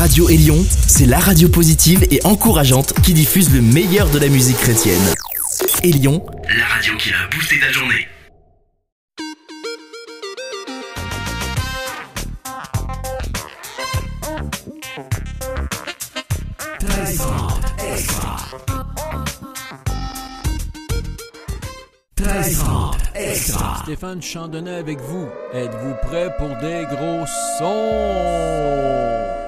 Radio Élion, c'est la radio positive et encourageante qui diffuse le meilleur de la musique chrétienne. Élion, la radio qui a boosté ta journée. Extra. extra. Stéphane Chandonnet avec vous. Êtes-vous prêt pour des gros sons?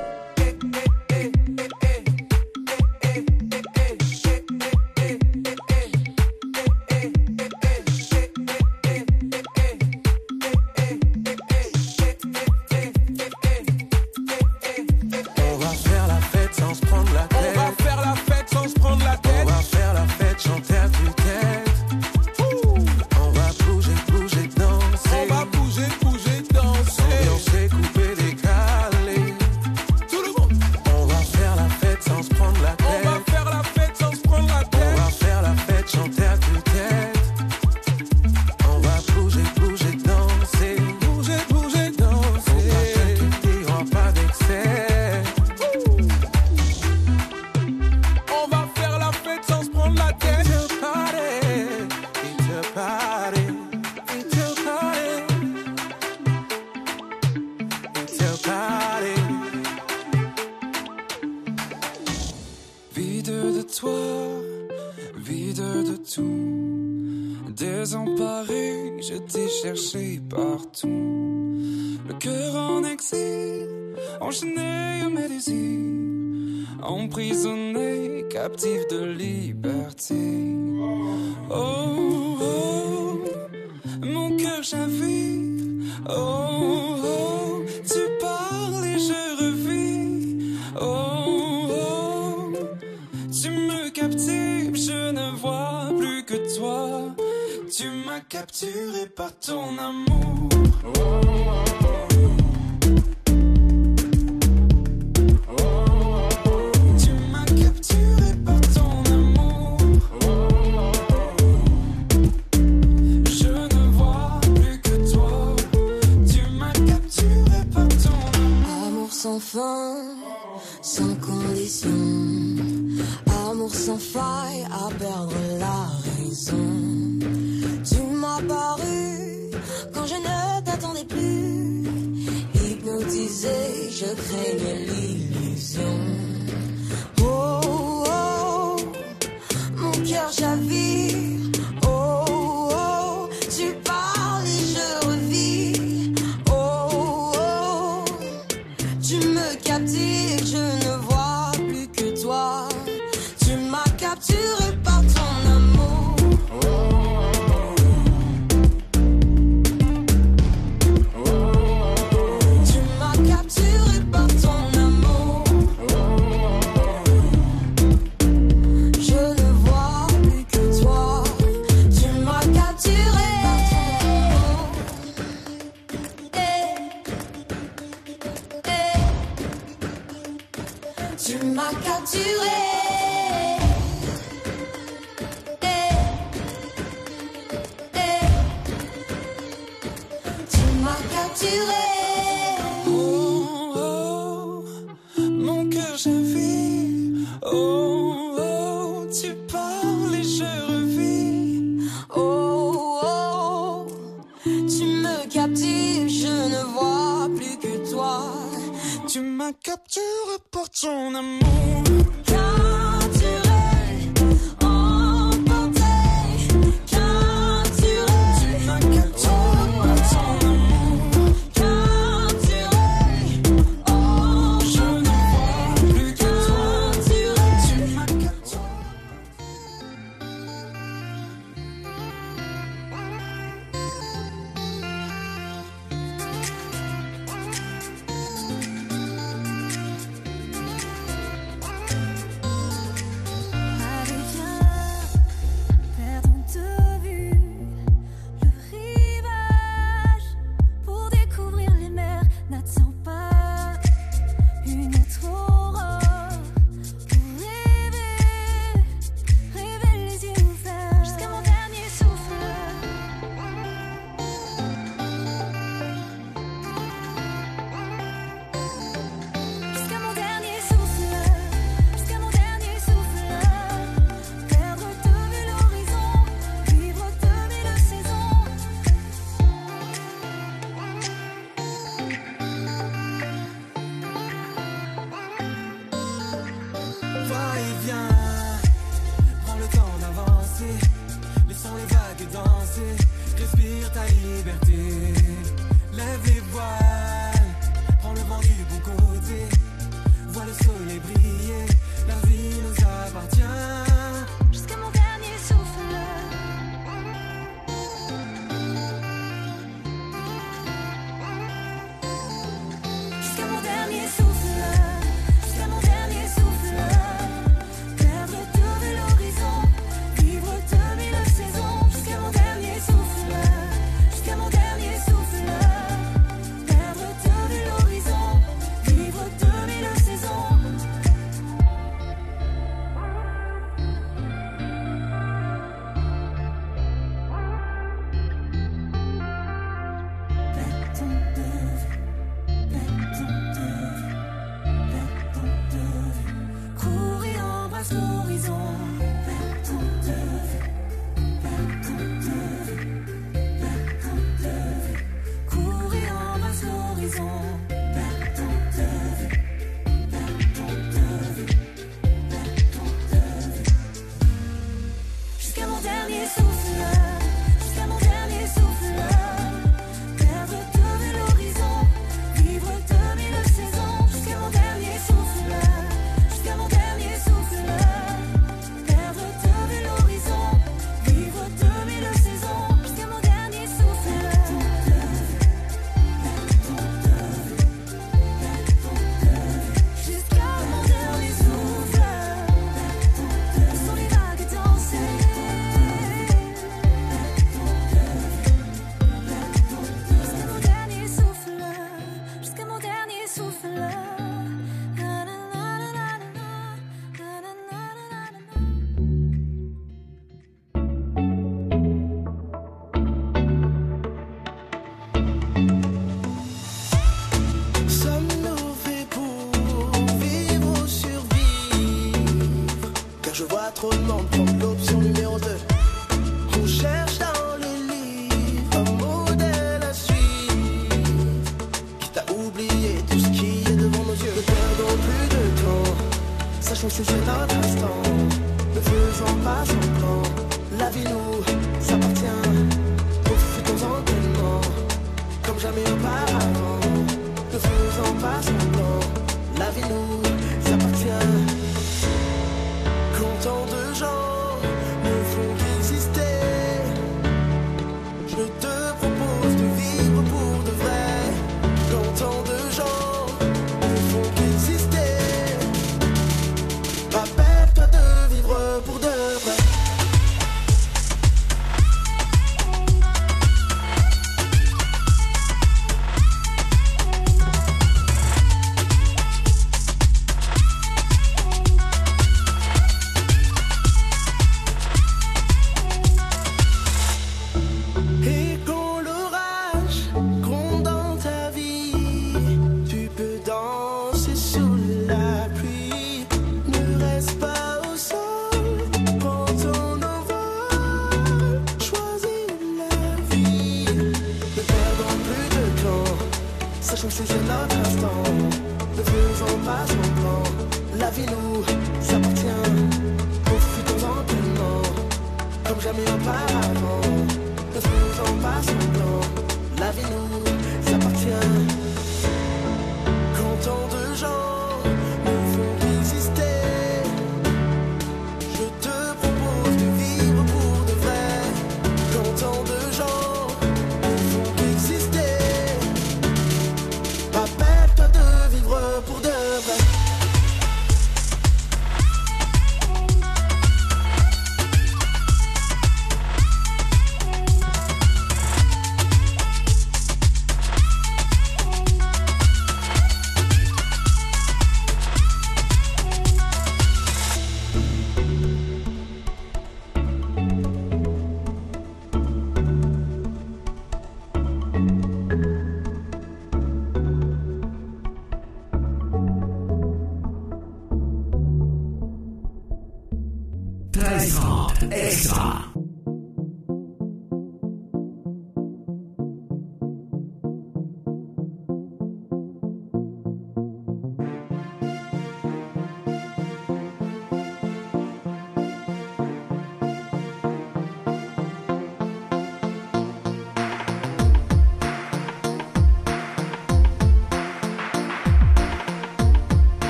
Oh, oh, tu parles et je revis. Oh, oh, tu me captives, je ne vois plus que toi. Tu m'as capturé par ton amour.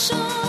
说。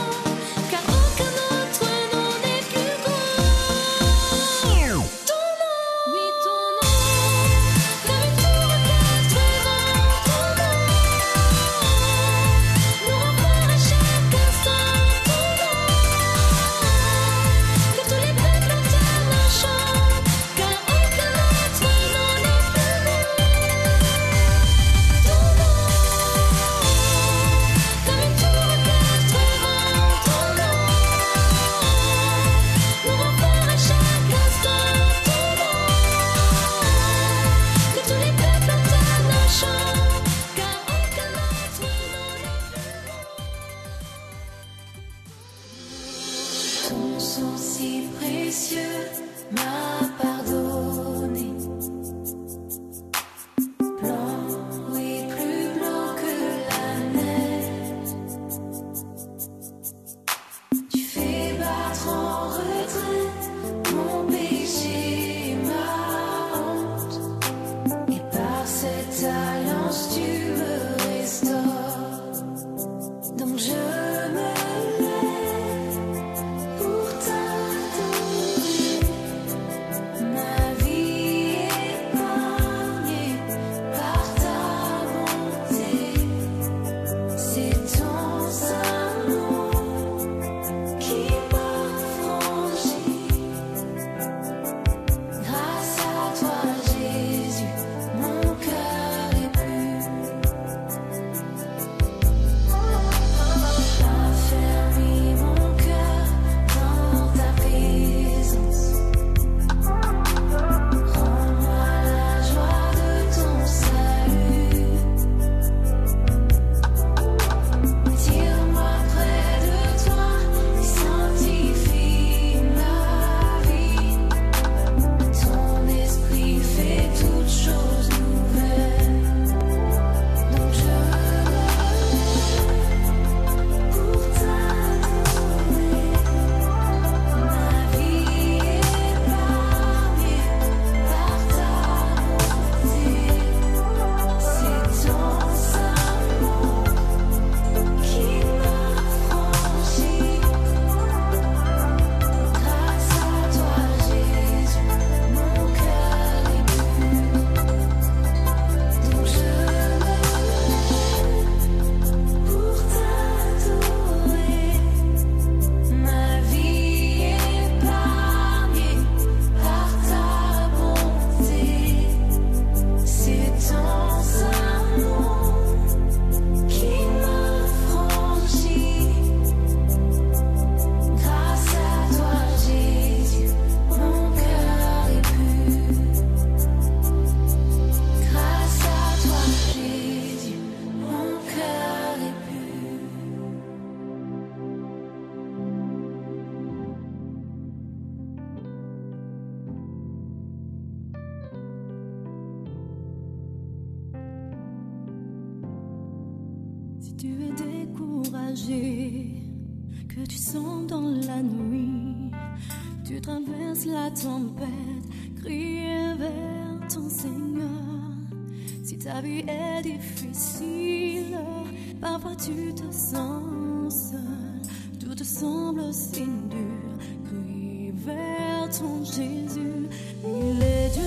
tout semble si dur. Crie vers ton Jésus, il est Dieu,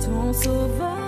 ton sauveur.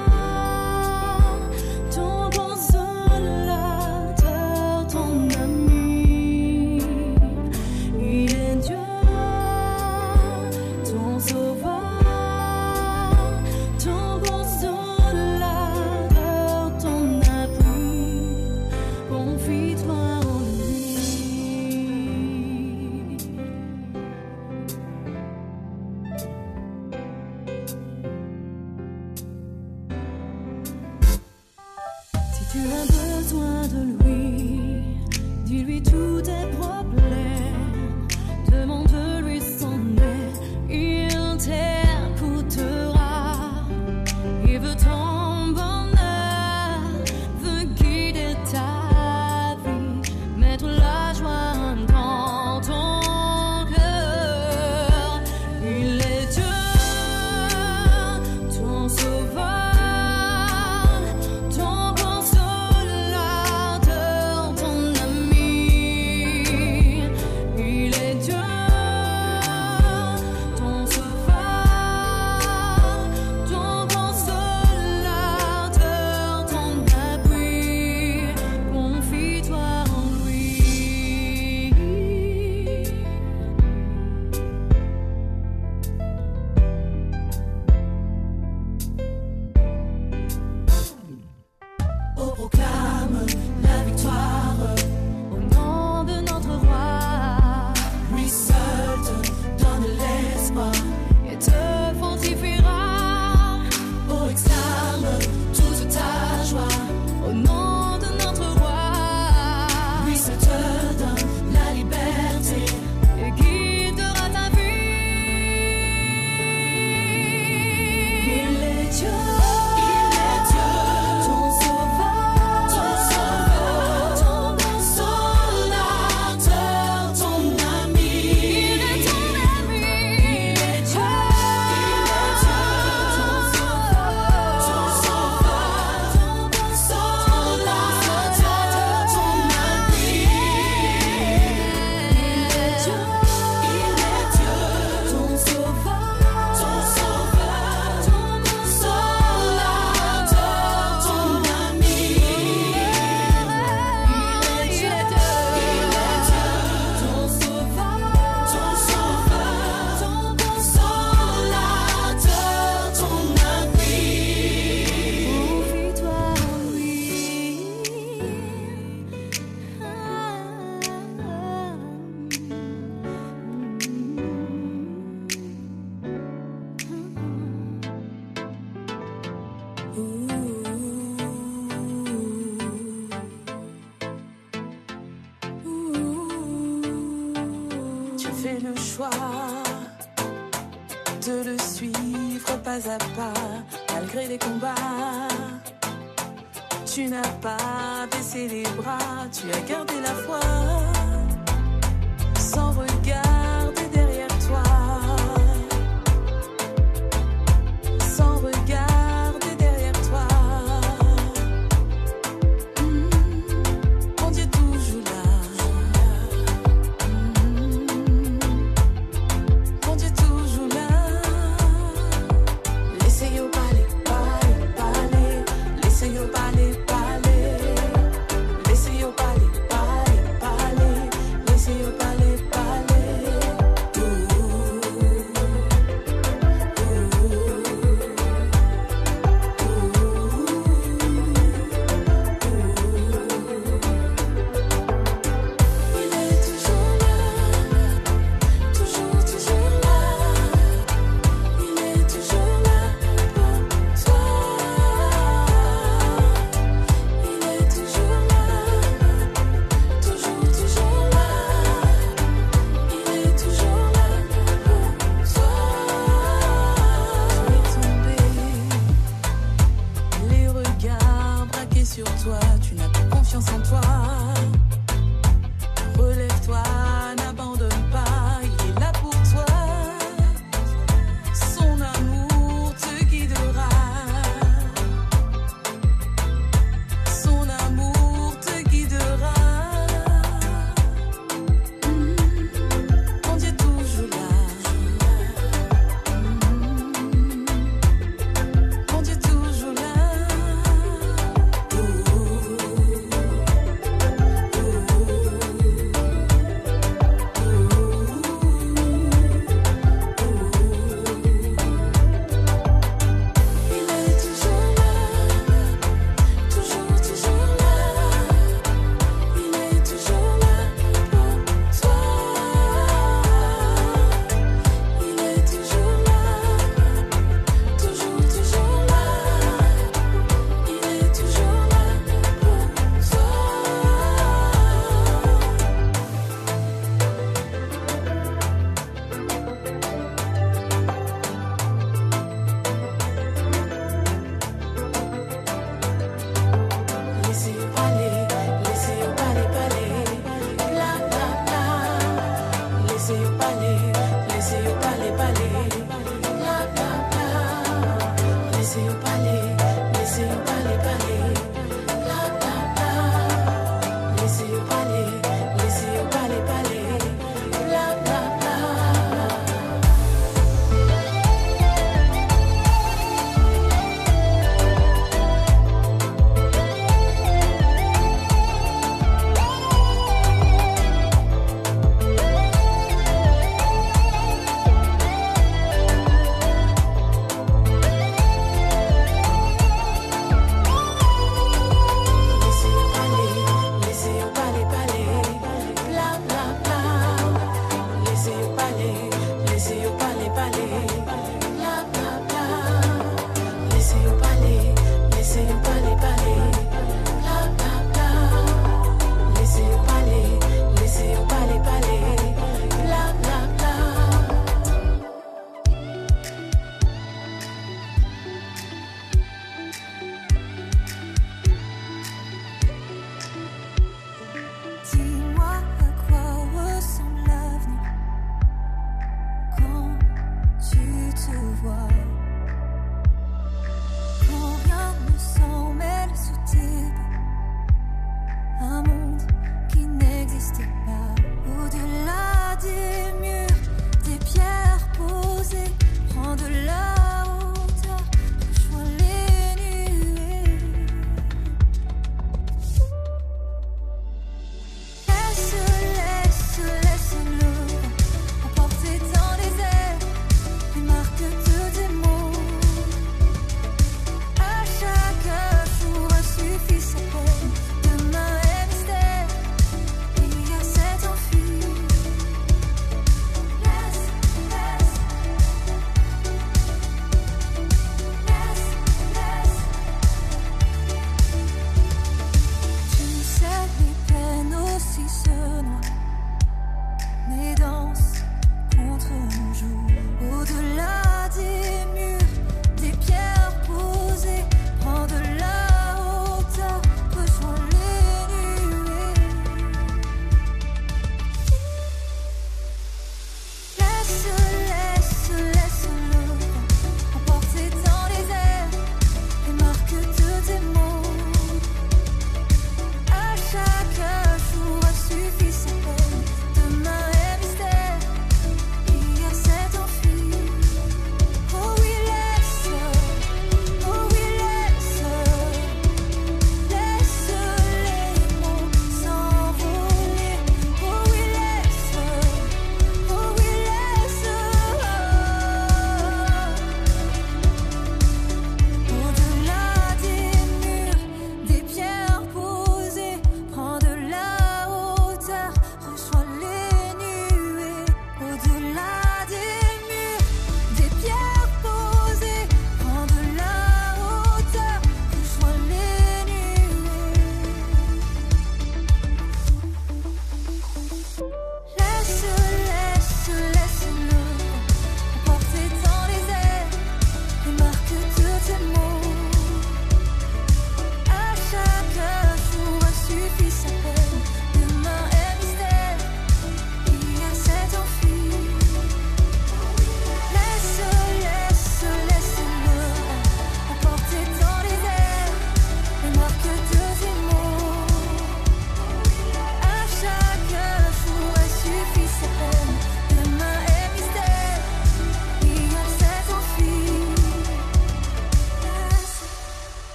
soir.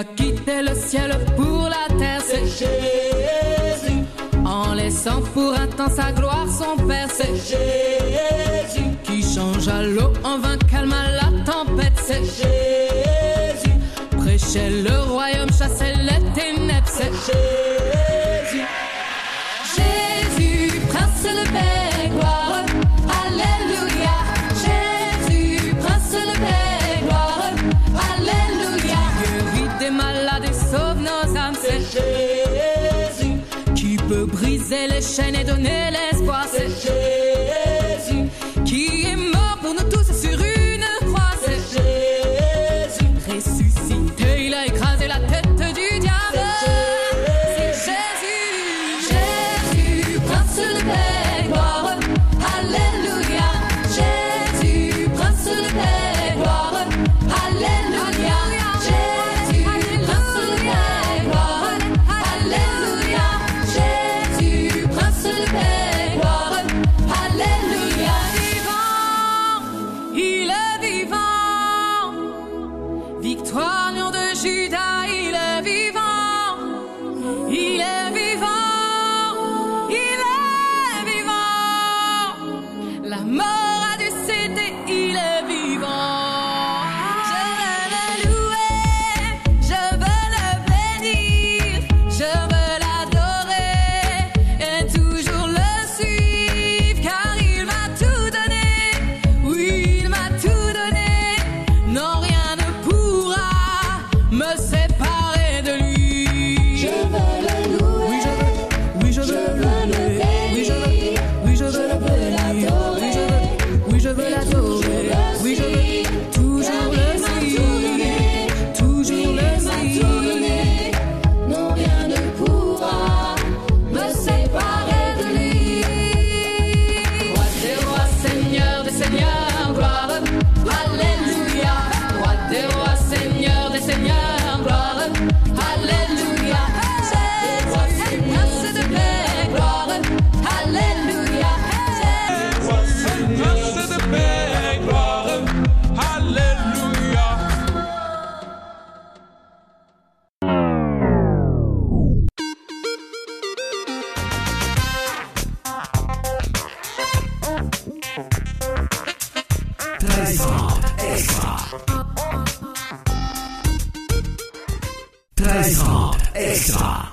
a quitté le ciel pour la terre, c'est Jésus. En laissant pour un temps sa gloire, son Père, c'est Jésus. Qui changea l'eau en vin, calma la tempête, c'est Jésus. Prêchait le royaume, chassait les ténèbres, c'est Jésus. Jésus, prince le Père. briser les chaînes et donner l'espoir.